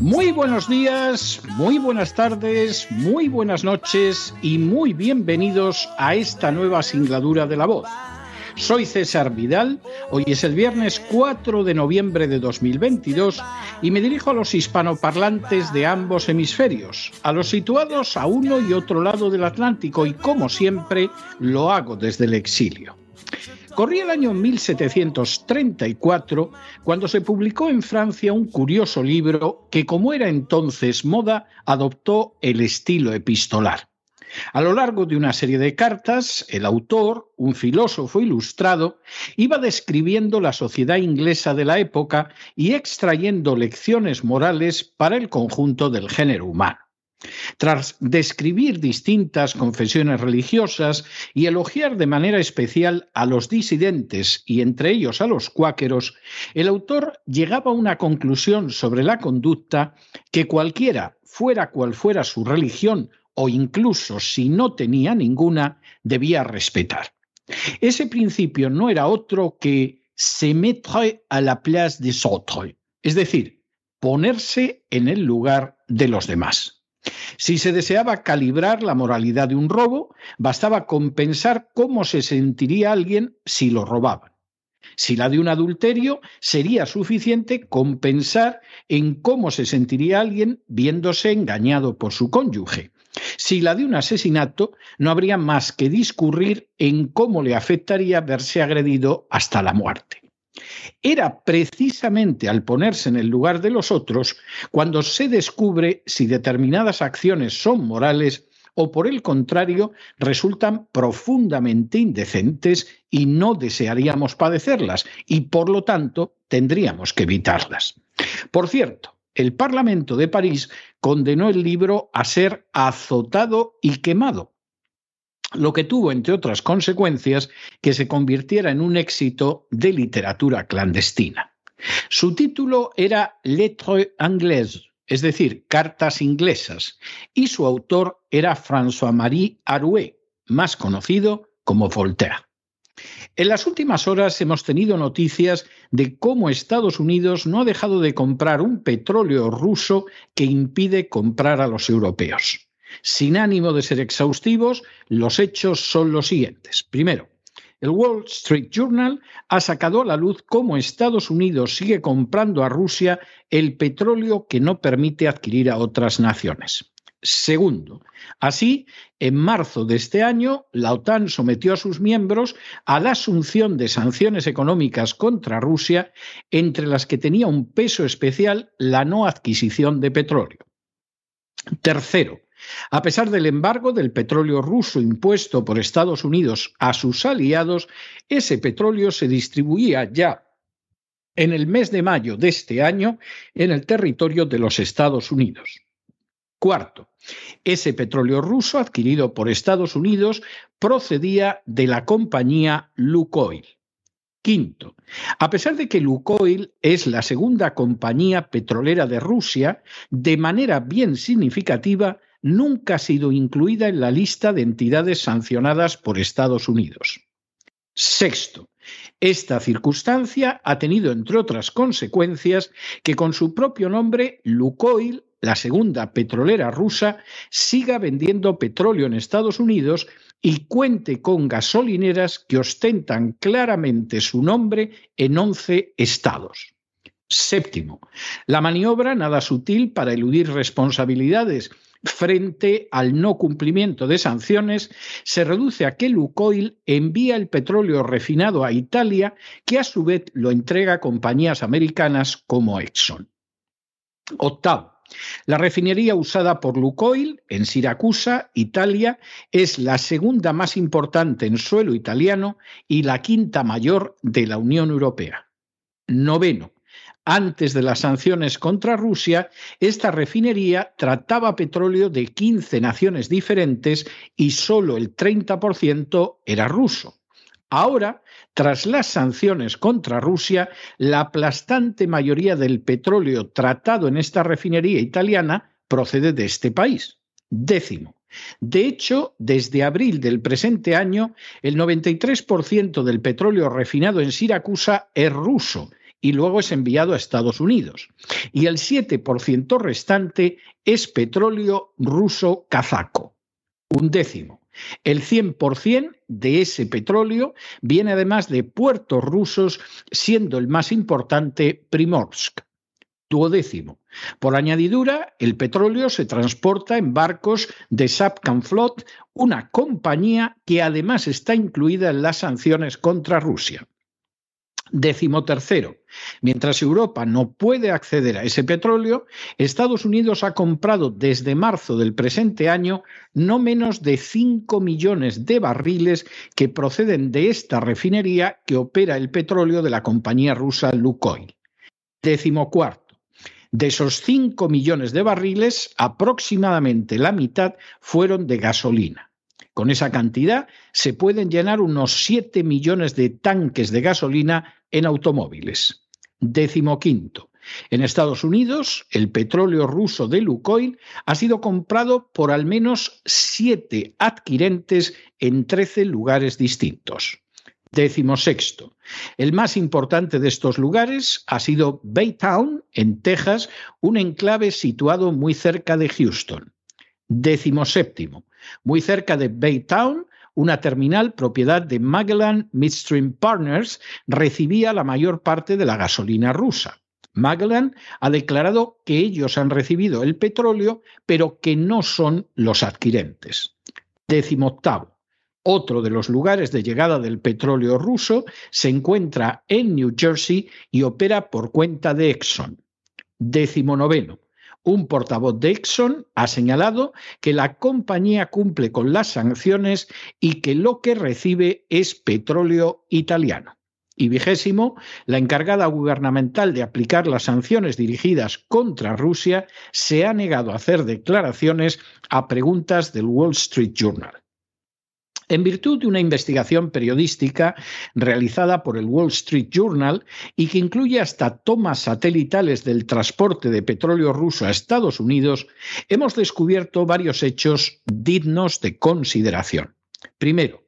Muy buenos días, muy buenas tardes, muy buenas noches y muy bienvenidos a esta nueva singladura de la voz. Soy César Vidal, hoy es el viernes 4 de noviembre de 2022 y me dirijo a los hispanoparlantes de ambos hemisferios, a los situados a uno y otro lado del Atlántico y como siempre lo hago desde el exilio. Corría el año 1734 cuando se publicó en Francia un curioso libro que, como era entonces moda, adoptó el estilo epistolar. A lo largo de una serie de cartas, el autor, un filósofo ilustrado, iba describiendo la sociedad inglesa de la época y extrayendo lecciones morales para el conjunto del género humano. Tras describir distintas confesiones religiosas y elogiar de manera especial a los disidentes y entre ellos a los cuáqueros, el autor llegaba a una conclusión sobre la conducta que cualquiera, fuera cual fuera su religión o incluso si no tenía ninguna, debía respetar. Ese principio no era otro que se mettre à la place des autres, es decir, ponerse en el lugar de los demás. Si se deseaba calibrar la moralidad de un robo, bastaba compensar cómo se sentiría alguien si lo robaban. Si la de un adulterio, sería suficiente compensar en cómo se sentiría alguien viéndose engañado por su cónyuge. Si la de un asesinato, no habría más que discurrir en cómo le afectaría verse agredido hasta la muerte. Era precisamente al ponerse en el lugar de los otros cuando se descubre si determinadas acciones son morales o por el contrario resultan profundamente indecentes y no desearíamos padecerlas y por lo tanto tendríamos que evitarlas. Por cierto, el Parlamento de París condenó el libro a ser azotado y quemado, lo que tuvo, entre otras consecuencias, que se convirtiera en un éxito de literatura clandestina. Su título era Lettres anglaises, es decir, cartas inglesas, y su autor era François-Marie Arouet, más conocido como Voltaire. En las últimas horas hemos tenido noticias de cómo Estados Unidos no ha dejado de comprar un petróleo ruso que impide comprar a los europeos. Sin ánimo de ser exhaustivos, los hechos son los siguientes. Primero, el Wall Street Journal ha sacado a la luz cómo Estados Unidos sigue comprando a Rusia el petróleo que no permite adquirir a otras naciones. Segundo, así, en marzo de este año, la OTAN sometió a sus miembros a la asunción de sanciones económicas contra Rusia, entre las que tenía un peso especial la no adquisición de petróleo. Tercero, a pesar del embargo del petróleo ruso impuesto por Estados Unidos a sus aliados, ese petróleo se distribuía ya en el mes de mayo de este año en el territorio de los Estados Unidos. Cuarto, ese petróleo ruso adquirido por Estados Unidos procedía de la compañía Lukoil. Quinto, a pesar de que Lukoil es la segunda compañía petrolera de Rusia, de manera bien significativa, nunca ha sido incluida en la lista de entidades sancionadas por Estados Unidos. Sexto, Esta circunstancia ha tenido, entre otras consecuencias, que con su propio nombre, Lukoil, la segunda petrolera rusa, siga vendiendo petróleo en Estados Unidos y cuente con gasolineras que ostentan claramente su nombre en 11 estados. Séptimo, la maniobra nada sutil para eludir responsabilidades frente al no cumplimiento de sanciones se reduce a que Lukoil envía el petróleo refinado a Italia, que a su vez lo entrega a compañías americanas como Exxon. Octavo, la refinería usada por Lukoil en Siracusa, Italia, es la segunda más importante en suelo italiano y la quinta mayor de la Unión Europea. Noveno, antes de las sanciones contra Rusia, esta refinería trataba petróleo de 15 naciones diferentes y solo el 30% era ruso. Ahora, tras las sanciones contra Rusia, la aplastante mayoría del petróleo tratado en esta refinería italiana procede de este país. Décimo. De hecho, desde abril del presente año, el 93% del petróleo refinado en Siracusa es ruso y luego es enviado a Estados Unidos. Y el 7% restante es petróleo ruso kazaco. Un décimo. El 100% de ese petróleo viene además de puertos rusos, siendo el más importante Primorsk. Duodécimo. Por añadidura, el petróleo se transporta en barcos de Sapcanflot, una compañía que además está incluida en las sanciones contra Rusia. Décimo tercero, mientras Europa no puede acceder a ese petróleo, Estados Unidos ha comprado desde marzo del presente año no menos de 5 millones de barriles que proceden de esta refinería que opera el petróleo de la compañía rusa Lukoil. Décimo cuarto, de esos 5 millones de barriles, aproximadamente la mitad fueron de gasolina. Con esa cantidad se pueden llenar unos 7 millones de tanques de gasolina en automóviles. Décimo quinto. En Estados Unidos, el petróleo ruso de Lukoil ha sido comprado por al menos siete adquirentes en 13 lugares distintos. Décimo sexto. El más importante de estos lugares ha sido Baytown, en Texas, un enclave situado muy cerca de Houston. Décimo séptimo. Muy cerca de Baytown una terminal propiedad de Magellan Midstream Partners, recibía la mayor parte de la gasolina rusa. Magellan ha declarado que ellos han recibido el petróleo, pero que no son los adquirentes. Décimo octavo. Otro de los lugares de llegada del petróleo ruso se encuentra en New Jersey y opera por cuenta de Exxon. Décimo noveno. Un portavoz de Exxon ha señalado que la compañía cumple con las sanciones y que lo que recibe es petróleo italiano. Y vigésimo, la encargada gubernamental de aplicar las sanciones dirigidas contra Rusia se ha negado a hacer declaraciones a preguntas del Wall Street Journal. En virtud de una investigación periodística realizada por el Wall Street Journal y que incluye hasta tomas satelitales del transporte de petróleo ruso a Estados Unidos, hemos descubierto varios hechos dignos de consideración. Primero,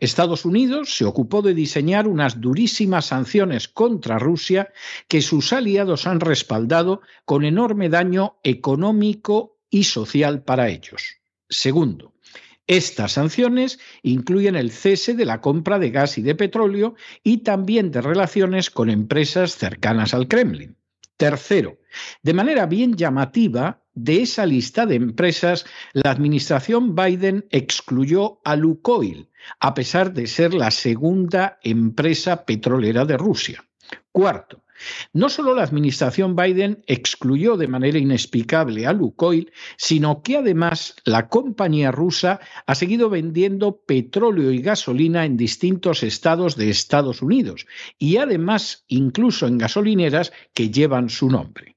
Estados Unidos se ocupó de diseñar unas durísimas sanciones contra Rusia que sus aliados han respaldado con enorme daño económico y social para ellos. Segundo, estas sanciones incluyen el cese de la compra de gas y de petróleo y también de relaciones con empresas cercanas al Kremlin. Tercero, de manera bien llamativa, de esa lista de empresas, la administración Biden excluyó a Lukoil, a pesar de ser la segunda empresa petrolera de Rusia. Cuarto, no solo la administración Biden excluyó de manera inexplicable a Lukoil, sino que además la compañía rusa ha seguido vendiendo petróleo y gasolina en distintos estados de Estados Unidos y además incluso en gasolineras que llevan su nombre.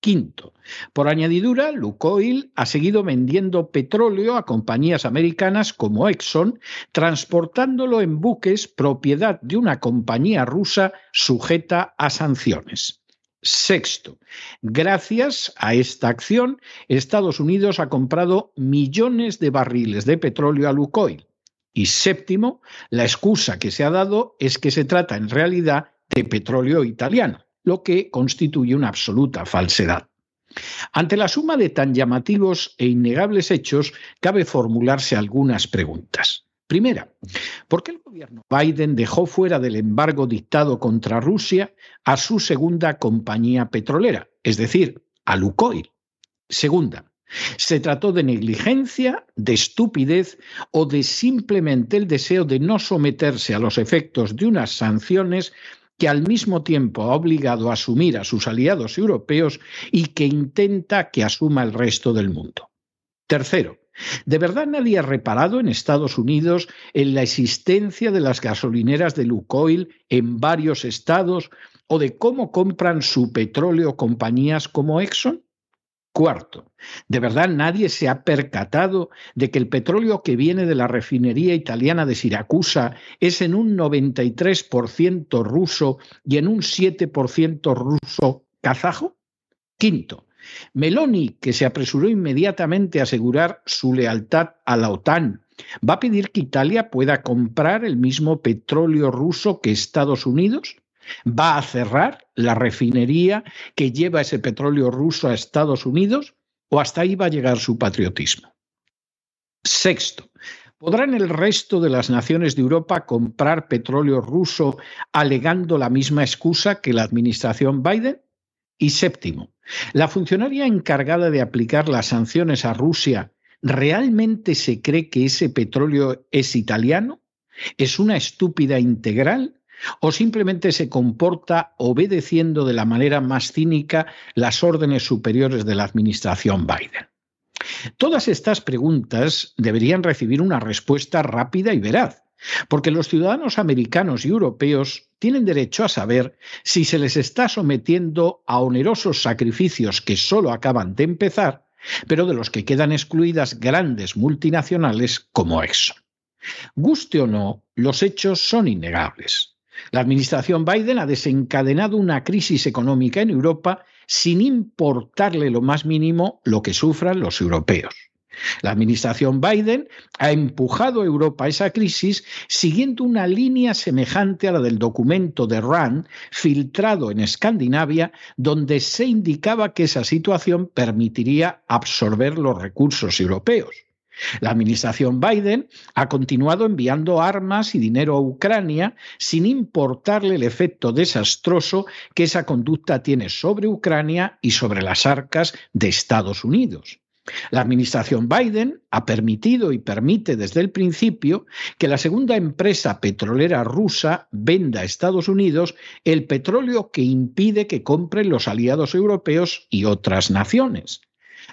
Quinto, por añadidura, Lukoil ha seguido vendiendo petróleo a compañías americanas como Exxon, transportándolo en buques propiedad de una compañía rusa sujeta a sanciones. Sexto, gracias a esta acción, Estados Unidos ha comprado millones de barriles de petróleo a Lukoil. Y séptimo, la excusa que se ha dado es que se trata en realidad de petróleo italiano, lo que constituye una absoluta falsedad. Ante la suma de tan llamativos e innegables hechos, cabe formularse algunas preguntas. Primera, ¿por qué el gobierno Biden dejó fuera del embargo dictado contra Rusia a su segunda compañía petrolera, es decir, a Lukoil? Segunda, ¿se trató de negligencia, de estupidez o de simplemente el deseo de no someterse a los efectos de unas sanciones que al mismo tiempo ha obligado a asumir a sus aliados europeos y que intenta que asuma el resto del mundo. Tercero, ¿de verdad nadie ha reparado en Estados Unidos en la existencia de las gasolineras de Lukoil en varios estados o de cómo compran su petróleo compañías como Exxon? Cuarto, ¿de verdad nadie se ha percatado de que el petróleo que viene de la refinería italiana de Siracusa es en un 93% ruso y en un 7% ruso kazajo? Quinto, Meloni, que se apresuró inmediatamente a asegurar su lealtad a la OTAN, ¿va a pedir que Italia pueda comprar el mismo petróleo ruso que Estados Unidos? ¿Va a cerrar la refinería que lleva ese petróleo ruso a Estados Unidos? ¿O hasta ahí va a llegar su patriotismo? Sexto, ¿podrán el resto de las naciones de Europa comprar petróleo ruso alegando la misma excusa que la administración Biden? Y séptimo, ¿la funcionaria encargada de aplicar las sanciones a Rusia realmente se cree que ese petróleo es italiano? ¿Es una estúpida integral? O simplemente se comporta obedeciendo de la manera más cínica las órdenes superiores de la administración Biden. Todas estas preguntas deberían recibir una respuesta rápida y veraz, porque los ciudadanos americanos y europeos tienen derecho a saber si se les está sometiendo a onerosos sacrificios que solo acaban de empezar, pero de los que quedan excluidas grandes multinacionales como Exxon. Guste o no, los hechos son innegables. La administración Biden ha desencadenado una crisis económica en Europa sin importarle lo más mínimo lo que sufran los europeos. La administración Biden ha empujado a Europa a esa crisis siguiendo una línea semejante a la del documento de Rand filtrado en Escandinavia, donde se indicaba que esa situación permitiría absorber los recursos europeos. La administración Biden ha continuado enviando armas y dinero a Ucrania sin importarle el efecto desastroso que esa conducta tiene sobre Ucrania y sobre las arcas de Estados Unidos. La administración Biden ha permitido y permite desde el principio que la segunda empresa petrolera rusa venda a Estados Unidos el petróleo que impide que compren los aliados europeos y otras naciones.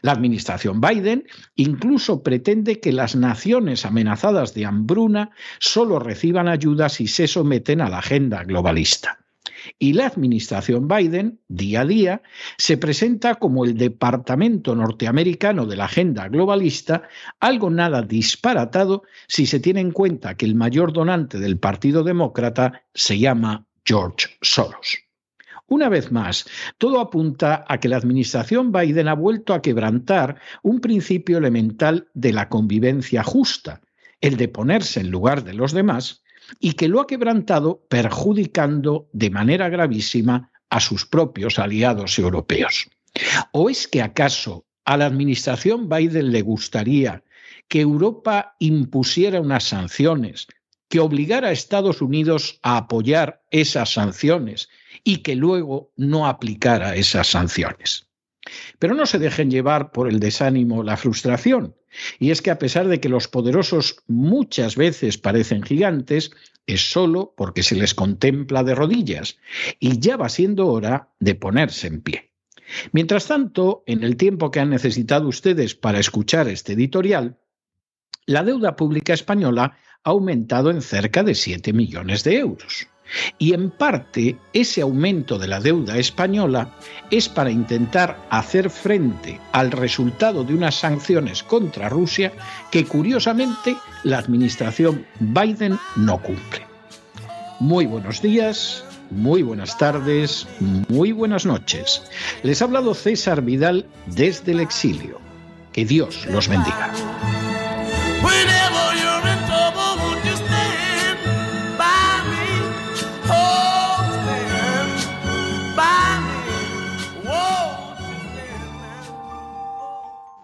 La administración Biden incluso pretende que las naciones amenazadas de hambruna solo reciban ayuda si se someten a la agenda globalista. Y la administración Biden, día a día, se presenta como el departamento norteamericano de la agenda globalista, algo nada disparatado si se tiene en cuenta que el mayor donante del Partido Demócrata se llama George Soros. Una vez más, todo apunta a que la administración Biden ha vuelto a quebrantar un principio elemental de la convivencia justa, el de ponerse en lugar de los demás, y que lo ha quebrantado perjudicando de manera gravísima a sus propios aliados europeos. ¿O es que acaso a la administración Biden le gustaría que Europa impusiera unas sanciones, que obligara a Estados Unidos a apoyar esas sanciones y que luego no aplicara esas sanciones. Pero no se dejen llevar por el desánimo, la frustración. Y es que a pesar de que los poderosos muchas veces parecen gigantes, es solo porque se les contempla de rodillas y ya va siendo hora de ponerse en pie. Mientras tanto, en el tiempo que han necesitado ustedes para escuchar este editorial, la deuda pública española ha aumentado en cerca de 7 millones de euros. Y en parte ese aumento de la deuda española es para intentar hacer frente al resultado de unas sanciones contra Rusia que curiosamente la administración Biden no cumple. Muy buenos días, muy buenas tardes, muy buenas noches. Les ha hablado César Vidal desde el exilio. Que Dios los bendiga.